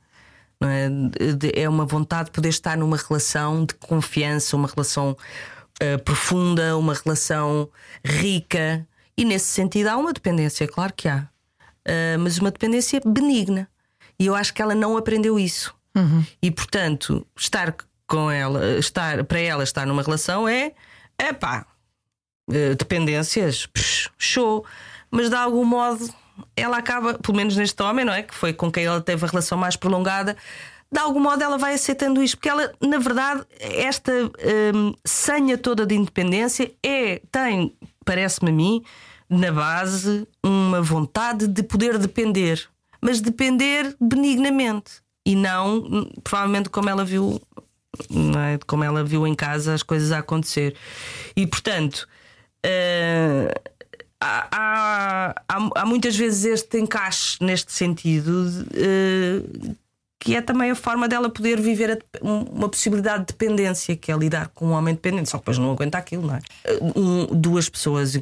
É? é? uma vontade de poder estar numa relação de confiança, uma relação uh, profunda, uma relação rica. E nesse sentido há uma dependência, claro que há uh, mas uma dependência benigna. E eu acho que ela não aprendeu isso. Uhum. E portanto, estar com ela, estar para ela estar numa relação é epá, uh, dependências, psh, show. Mas de algum modo ela acaba, pelo menos neste homem, não é? Que foi com quem ela teve a relação mais prolongada, de algum modo ela vai aceitando isto, porque ela, na verdade, esta um, senha toda de independência é, tem, parece-me a mim, na base, uma vontade de poder depender, mas depender benignamente e não, provavelmente, como ela viu, é? como ela viu em casa as coisas a acontecer. E portanto. Uh, há, há, há, muitas vezes este encaixe neste sentido uh, que é também a forma dela poder viver a, uma possibilidade de dependência, que é lidar com um homem dependente, só que depois não aguenta aquilo, não é? Um, duas pessoas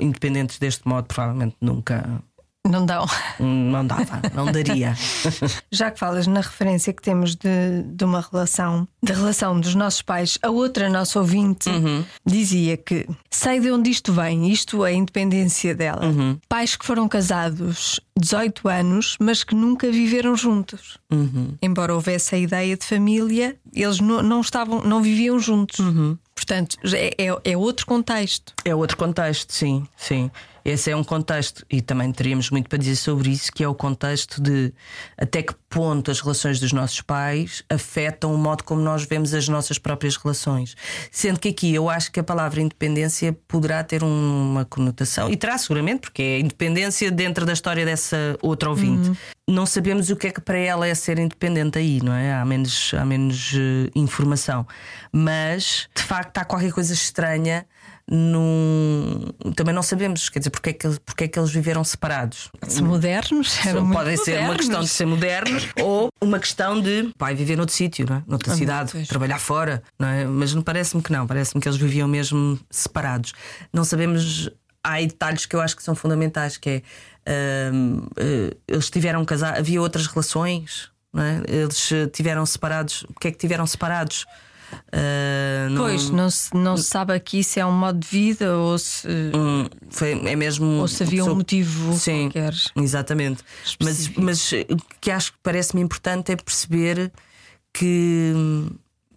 independentes deste modo provavelmente nunca não dão. Não dava, não daria. Já que falas na referência que temos de, de uma relação, da relação dos nossos pais, a outra nossa ouvinte uhum. dizia que sei de onde isto vem, isto é a independência dela. Uhum. Pais que foram casados 18 anos, mas que nunca viveram juntos. Uhum. Embora houvesse a ideia de família, eles não, não estavam, não viviam juntos. Uhum. Portanto, é, é, é outro contexto. É outro contexto, sim, sim. Esse é um contexto, e também teríamos muito para dizer sobre isso, que é o contexto de até que ponto as relações dos nossos pais afetam o modo como nós vemos as nossas próprias relações. Sendo que aqui eu acho que a palavra independência poderá ter uma conotação, e terá seguramente, porque é independência dentro da história dessa outra ouvinte. Uhum. Não sabemos o que é que para ela é ser independente aí, não é? Há menos, há menos uh, informação. Mas, de facto, há qualquer coisa estranha num... também não sabemos, quer dizer, porque é que, porque é que eles viveram separados. Se modernos, eram podem ser modernos. uma questão de ser modernos ou uma questão de pai viver noutro sítio, não é? noutra ah, cidade, pois. trabalhar fora, não é? Mas não parece-me que não, parece-me que eles viviam mesmo separados. Não sabemos, há aí detalhes que eu acho que são fundamentais, que é uh, uh, eles tiveram casar, havia outras relações, é? eles tiveram separados, porque é que tiveram separados? Uh, não... Pois, não se, não se sabe aqui se é um modo de vida ou se. Hum, foi, é mesmo. Ou se havia um motivo Sim, qualquer. Exatamente. Mas, mas o que acho que parece-me importante é perceber que,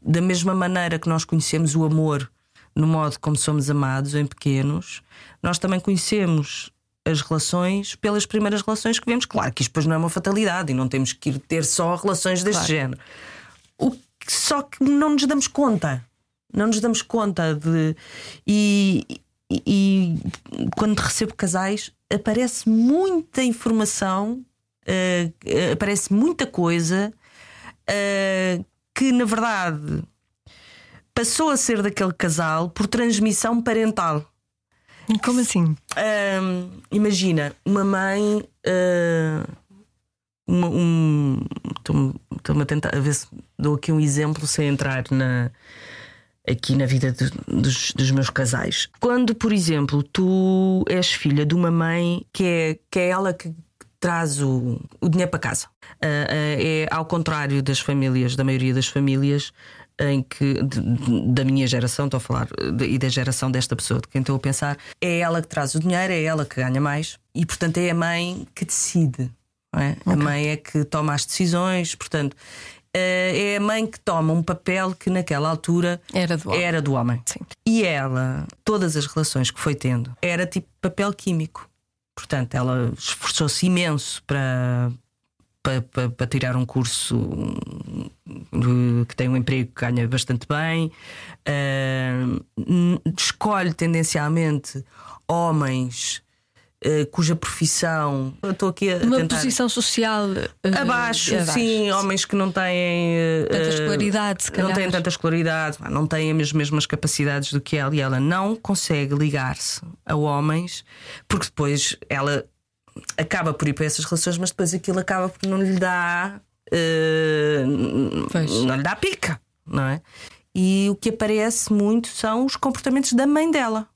da mesma maneira que nós conhecemos o amor no modo como somos amados em pequenos, nós também conhecemos as relações pelas primeiras relações que vemos. Claro que isto depois não é uma fatalidade e não temos que ir ter só relações deste claro. género. O só que não nos damos conta. Não nos damos conta de. E, e, e quando recebo casais, aparece muita informação, uh, aparece muita coisa uh, que, na verdade, passou a ser daquele casal por transmissão parental. Como assim? Uh, imagina, uma mãe. Uma, um. Estou-me a tentar a ver se dou aqui um exemplo sem entrar na, aqui na vida de, dos, dos, meus casais. Quando, por exemplo, tu és filha de uma mãe que é, que é ela que traz o, o dinheiro para casa. Uh, uh, é ao contrário das famílias, da maioria das famílias, em que da minha geração, estou a falar, e da geração desta pessoa, de quem estou a pensar, é ela que traz o dinheiro, é ela que ganha mais e, portanto, é a mãe que decide. É? Okay. A mãe é que toma as decisões, portanto, eh, é a mãe que toma um papel que naquela altura era do homem. Era do homem. E ela, todas as relações que foi tendo, era tipo papel químico. Portanto, ela esforçou-se imenso para, para, para, para, tirar um curso que tem um emprego que ganha bastante bem, uh, escolhe tendencialmente homens cuja profissão. Estou aqui a. Uma tentar... posição social uh, abaixo, abaixo, sim, homens que não têm. Uh, tanta escolaridade, se calhar. Não têm tanta escolaridade, não têm as mesmas capacidades do que ela e ela não consegue ligar-se a homens, porque depois ela acaba por ir para essas relações, mas depois aquilo acaba por não lhe dar. não lhe dá pica, não é? E o que aparece muito são os comportamentos da mãe dela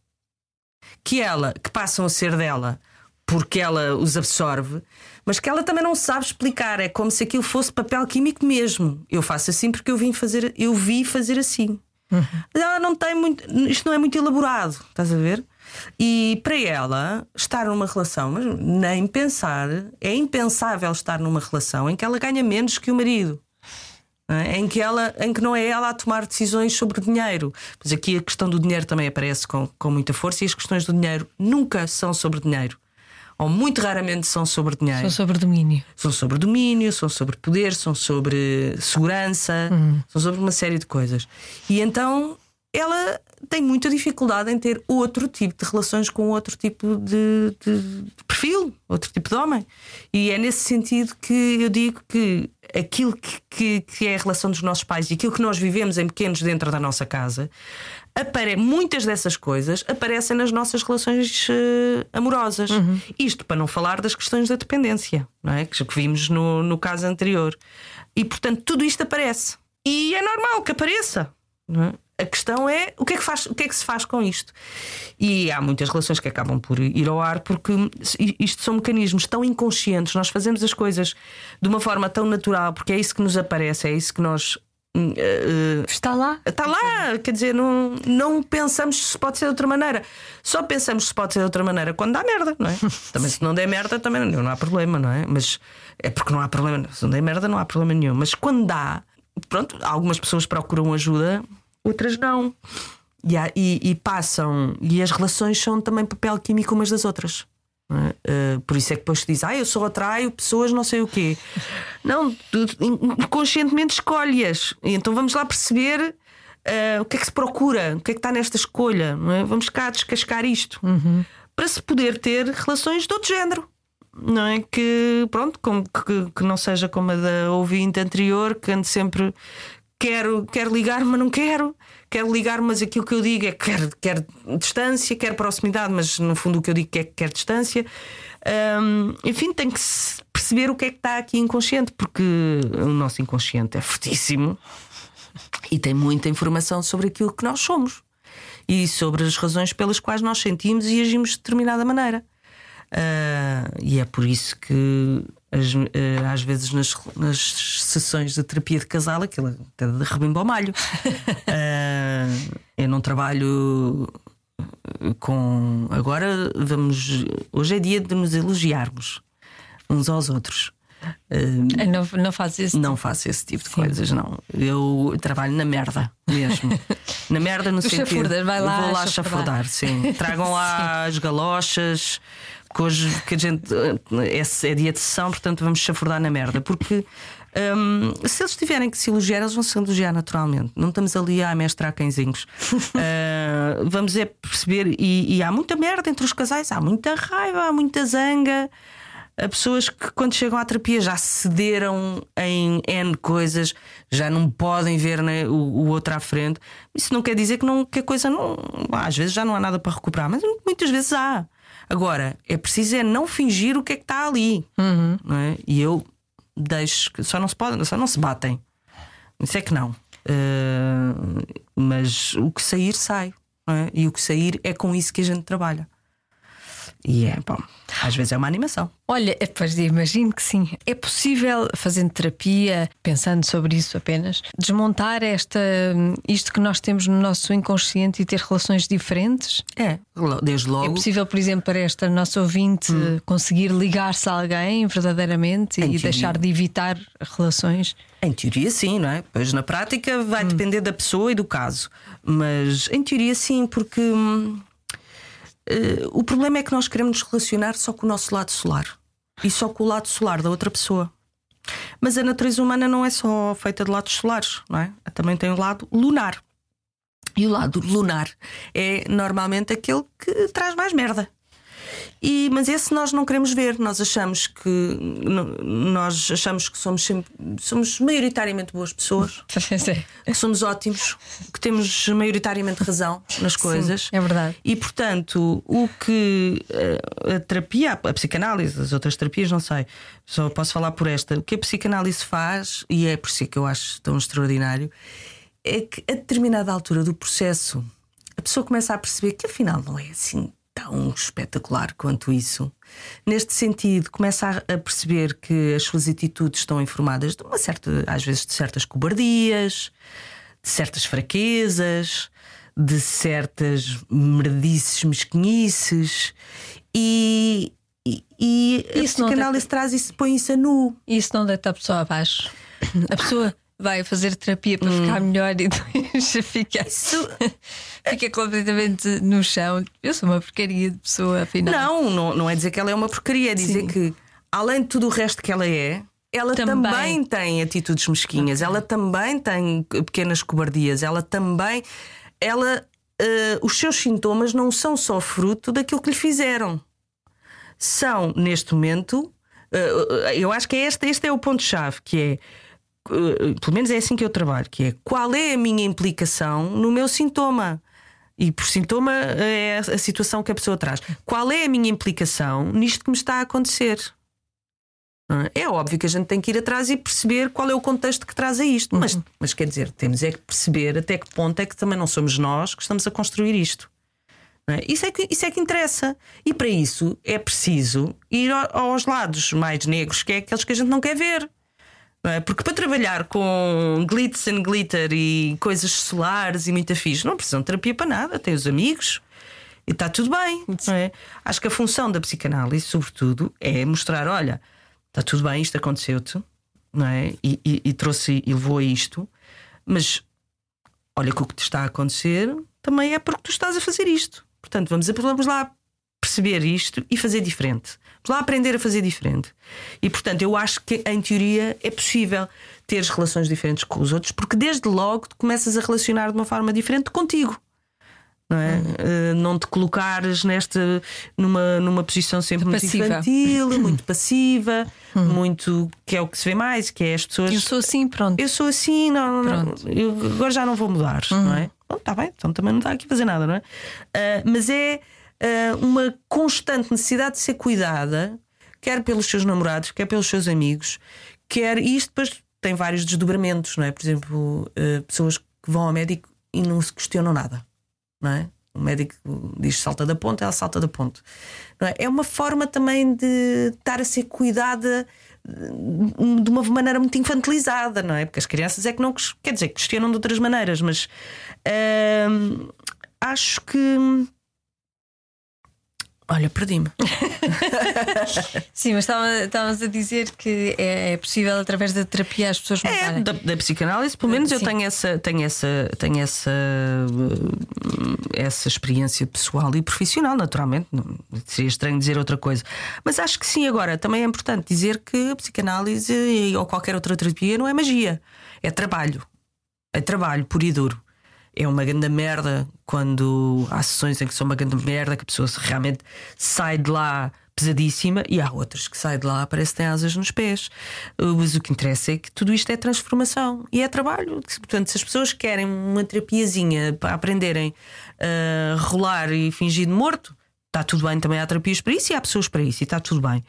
que ela, que passam a ser dela porque ela os absorve, mas que ela também não sabe explicar. É como se aquilo fosse papel químico mesmo. Eu faço assim porque eu vim fazer, eu vi fazer assim. Uhum. Ela não tem muito, isto não é muito elaborado, estás a ver? E para ela estar numa relação, mas nem pensar, é impensável estar numa relação em que ela ganha menos que o marido. É? em que ela em que não é ela a tomar decisões sobre dinheiro. Mas aqui a questão do dinheiro também aparece com, com muita força e as questões do dinheiro nunca são sobre dinheiro. Ou muito raramente são sobre dinheiro. São sobre domínio. São sobre domínio, são sobre poder, são sobre segurança, uhum. são sobre uma série de coisas. E então ela tem muita dificuldade em ter outro tipo de relações com outro tipo de, de, de, perfil, outro tipo de homem. E é nesse sentido que eu digo que aquilo que, que, que é a relação dos nossos pais e aquilo que nós vivemos em pequenos dentro da nossa casa, apare muitas dessas coisas aparecem nas nossas relações uh, amorosas. Uhum. Isto para não falar das questões da dependência, não é? que vimos no, no caso anterior. E portanto, tudo isto aparece. E é normal que apareça. Não é? A questão é o que é que, faz, o que é que se faz com isto? E há muitas relações que acabam por ir ao ar porque isto são mecanismos tão inconscientes, nós fazemos as coisas de uma forma tão natural, porque é isso que nos aparece, é isso que nós. Uh, está lá. Está lá, quer dizer, não, não pensamos se pode ser de outra maneira. Só pensamos se pode ser de outra maneira quando dá merda, não é? Também se não der merda, também não, não há problema, não é? Mas é porque não há problema. Se não der merda, não há problema nenhum. Mas quando dá, pronto, algumas pessoas procuram ajuda outras não. e, há- e- e passam, e as relações são também papel químico umas das outras. é? Uh, por isso é que depois se diz, ah, eu só atraio pessoas não sei o quê. Não, tu conscientemente escolhe-as. E Então vamos lá perceber uh, o que é que se procura, o que é que está nesta escolha. é? Vamos cá descascar isto para se poder ter relações de outro género. Não é que, pronto, como que, que não seja como a da ouvinte anterior, que ande sempre quero, quero ligar, mas não quero, quero ligar, mas aquilo que eu digo é que quero distância, quero proximidade, mas no fundo o que eu digo é que quero distância. Hum, enfim, tem que perceber o que é que está aqui inconsciente, porque o nosso inconsciente é fortíssimo e tem muita informação sobre aquilo que nós somos e sobre as razões pelas quais nós sentimos e agimos de determinada maneira. Ah, e é por isso que as- ah, às vezes nas, nas sessões de terapia de casal aquilo até de rebimbo ao malho. Ah, eu não trabalho com. Agora vamos. Hoje é dia de nos elogiarmos uns aos outros. Ah, Não, não faz isso. não faço esse tipo de coisas, não. Eu trabalho na merda mesmo. Na merda no Tu sentido. vai lá Vou lá chafurdar. chafurdar, sim. Tragam lá as galochas, que hoje que a gente. É, é dia de sessão, portanto vamos chafurdar na merda. Porque hum, se eles tiverem que se elogiar, eles vão se elogiar naturalmente. Não estamos ali a amestrar cãezinhos. Ah, vamos é perceber. E, e há muita merda entre os casais, há muita raiva, há muita zanga. Há pessoas que, quando chegam à terapia, já cederam em N coisas, já não podem ver né, o, o outro à frente. Isso não quer dizer que, não, que a coisa não. Às vezes já não há nada para recuperar, mas muitas vezes há. Agora, é preciso é não fingir o que é que está ali. não é? E eu deixo. que- Só não se podem, só não se batem. Isso é que não. Uh, mas o que sair, sai. é? E o que sair é com isso que a gente trabalha. E é, bom, às vezes é uma animação. Olha, é, pois imagino que sim. É possível, fazendo terapia, pensando sobre isso apenas, desmontar esta, isto que nós temos no nosso inconsciente e ter relações diferentes? É, desde É logo. possível, por exemplo, para esta nossa ouvinte conseguir ligar-se a alguém verdadeiramente Em e teoria. deixar de evitar relações? Em teoria, sim, não é? Pois na prática vai depender da pessoa e do caso. Mas em teoria, sim, porque hum, eh, o problema é que nós queremos nos relacionar só com o nosso lado solar e só com o lado solar da outra pessoa. Mas a natureza humana não é só feita de lados solares, não é? Também tem o lado lunar. E o lado lunar é normalmente aquele que traz mais merda. E, mas esse nós não queremos ver. Nós achamos que nós achamos que somos sempre somos maioritariamente boas pessoas, que somos ótimos, que temos maioritariamente razão nas coisas. é verdade. E portanto, o que eh, a terapia, a psicanálise, as outras terapias, não sei, só posso falar por esta. O que a psicanálise faz, e é por isso que eu acho tão extraordinário, é que a determinada altura do processo a pessoa começa a perceber que afinal não é assim tão espetacular quanto isso. Neste sentido, começa a a perceber que as suas atitudes estão informadas de uma certa, às vezes, de certas cobardias, de certas fraquezas, de certas merdices, mesquinices e. E, e a Isso não psicanálise traz isso, põe isso a nu. Isso não deita a pessoa abaixo. A pessoa vai fazer terapia para ficar melhor e depois fica, Isso, fica completamente no chão. Eu sou uma porcaria de pessoa, afinal. Não, não, não é dizer que ela é uma porcaria, é dizer Sim. que, além de tudo o resto que ela é, ela Também. também, tem atitudes mesquinhas, ela também tem pequenas cobardias, ela também. Ela, eh, os seus sintomas não são só fruto daquilo que lhe fizeram. São, neste momento, eh, eu acho que é este, este é o ponto-chave, que é. Eh, Pelo menos é assim que eu trabalho, que é qual é a minha implicação no meu sintoma. E por sintoma é a situação que a pessoa traz. Qual é a minha implicação nisto que me está a acontecer? É É óbvio que a gente tem que ir atrás e perceber qual é o contexto que traz a isto. Mas, mas quer dizer, temos é que perceber até que ponto é que também não somos nós que estamos a construir isto. É? Isso, é que, isso é que interessa. E para isso é preciso ir ao- aos lados mais negros, que é aqueles que a gente não quer ver. É? Porque para trabalhar com glitz and glitter e coisas solares e muita fixe, não precisam de terapia para nada, tem os amigos e está tudo bem. é? Acho que a função da psicanálise, sobretudo, é mostrar: olha, está tudo bem, isto aconteceu-te, não é? E, e- e trouxe e levou a isto, mas olha que o que te está a acontecer também é porque tu estás a fazer isto. Portanto, vamos, vamos lá perceber isto e fazer diferente. Lá aprender a fazer diferente. E portanto, eu acho que em teoria é possível ter relações diferentes com os outros, porque desde logo tu começas a relacionar de uma forma diferente contigo. Não, é? Uh, não te colocares nesta numa, numa posição sempre muito Passiva. infantil, muito passiva, muito que é o que se vê mais, que é as pessoas. Eu sou assim, pronto. Eu sou assim, não, não, eu agora já não vou mudar, não é? Bom, tá bem, então também não está aqui a fazer nada, não é? Uh, mas é uh, uma constante necessidade de ser cuidada, quer pelos seus namorados, quer pelos seus amigos, quer. E isto depois tem vários desdobramentos, não é? Por exemplo, uh, pessoas que vão ao médico e não se questionam nada, não é? O médico diz salta da ponte, ela salta da ponte. É? é uma forma também de estar a ser cuidada de uma maneira muito infantilizada, não é? Porque as crianças é que não quer dizer, questionam de outras maneiras, mas hum, acho que Olha, perdi-me. Sim, mas estávamos a dizer que é, é, possível através da terapia as pessoas mudarem. É, da, da psicanálise, pelo menos Sim. eu tenho essa, tenho essa, tenho essa, essa experiência pessoal e profissional, naturalmente. Seria estranho dizer outra coisa. Mas acho que sim, agora também é importante dizer que a psicanálise ou qualquer outra terapia não é magia, é trabalho. É trabalho puro e duro é uma grande merda quando há sessões em que são uma grande merda, que a pessoa realmente sai de lá pesadíssima e há outras que saem de lá parece que têm asas nos pés. Mas o que interessa é que tudo isto é transformação e é trabalho. Portanto, se as pessoas querem uma terapiazinha para aprenderem a rolar e fingir de morto, está tudo bem, também há terapias para isso e há pessoas para isso e está tudo bem.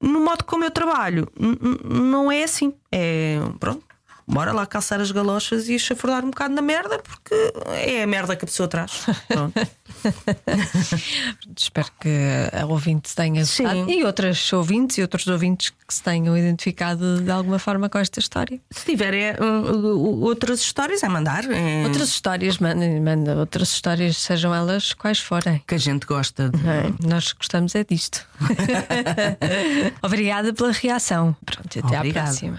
No modo como eu trabalho, não é assim. É pronto, bora lá calçar as galochas e chafurdar um bocado na merda, porque é a merda que a pessoa traz. Espero que a ouvinte tenha gostado e outras ouvintes e outros ouvintes que se tenham identificado de alguma forma com esta história. Se tiverem uh, outras histórias, é mandar. É... Outras histórias, manda, manda outras histórias, sejam elas quais forem. Que a gente gosta de. É, nós gostamos é disto. Obrigada pela reação. Pronto, até Obrigado. à próxima.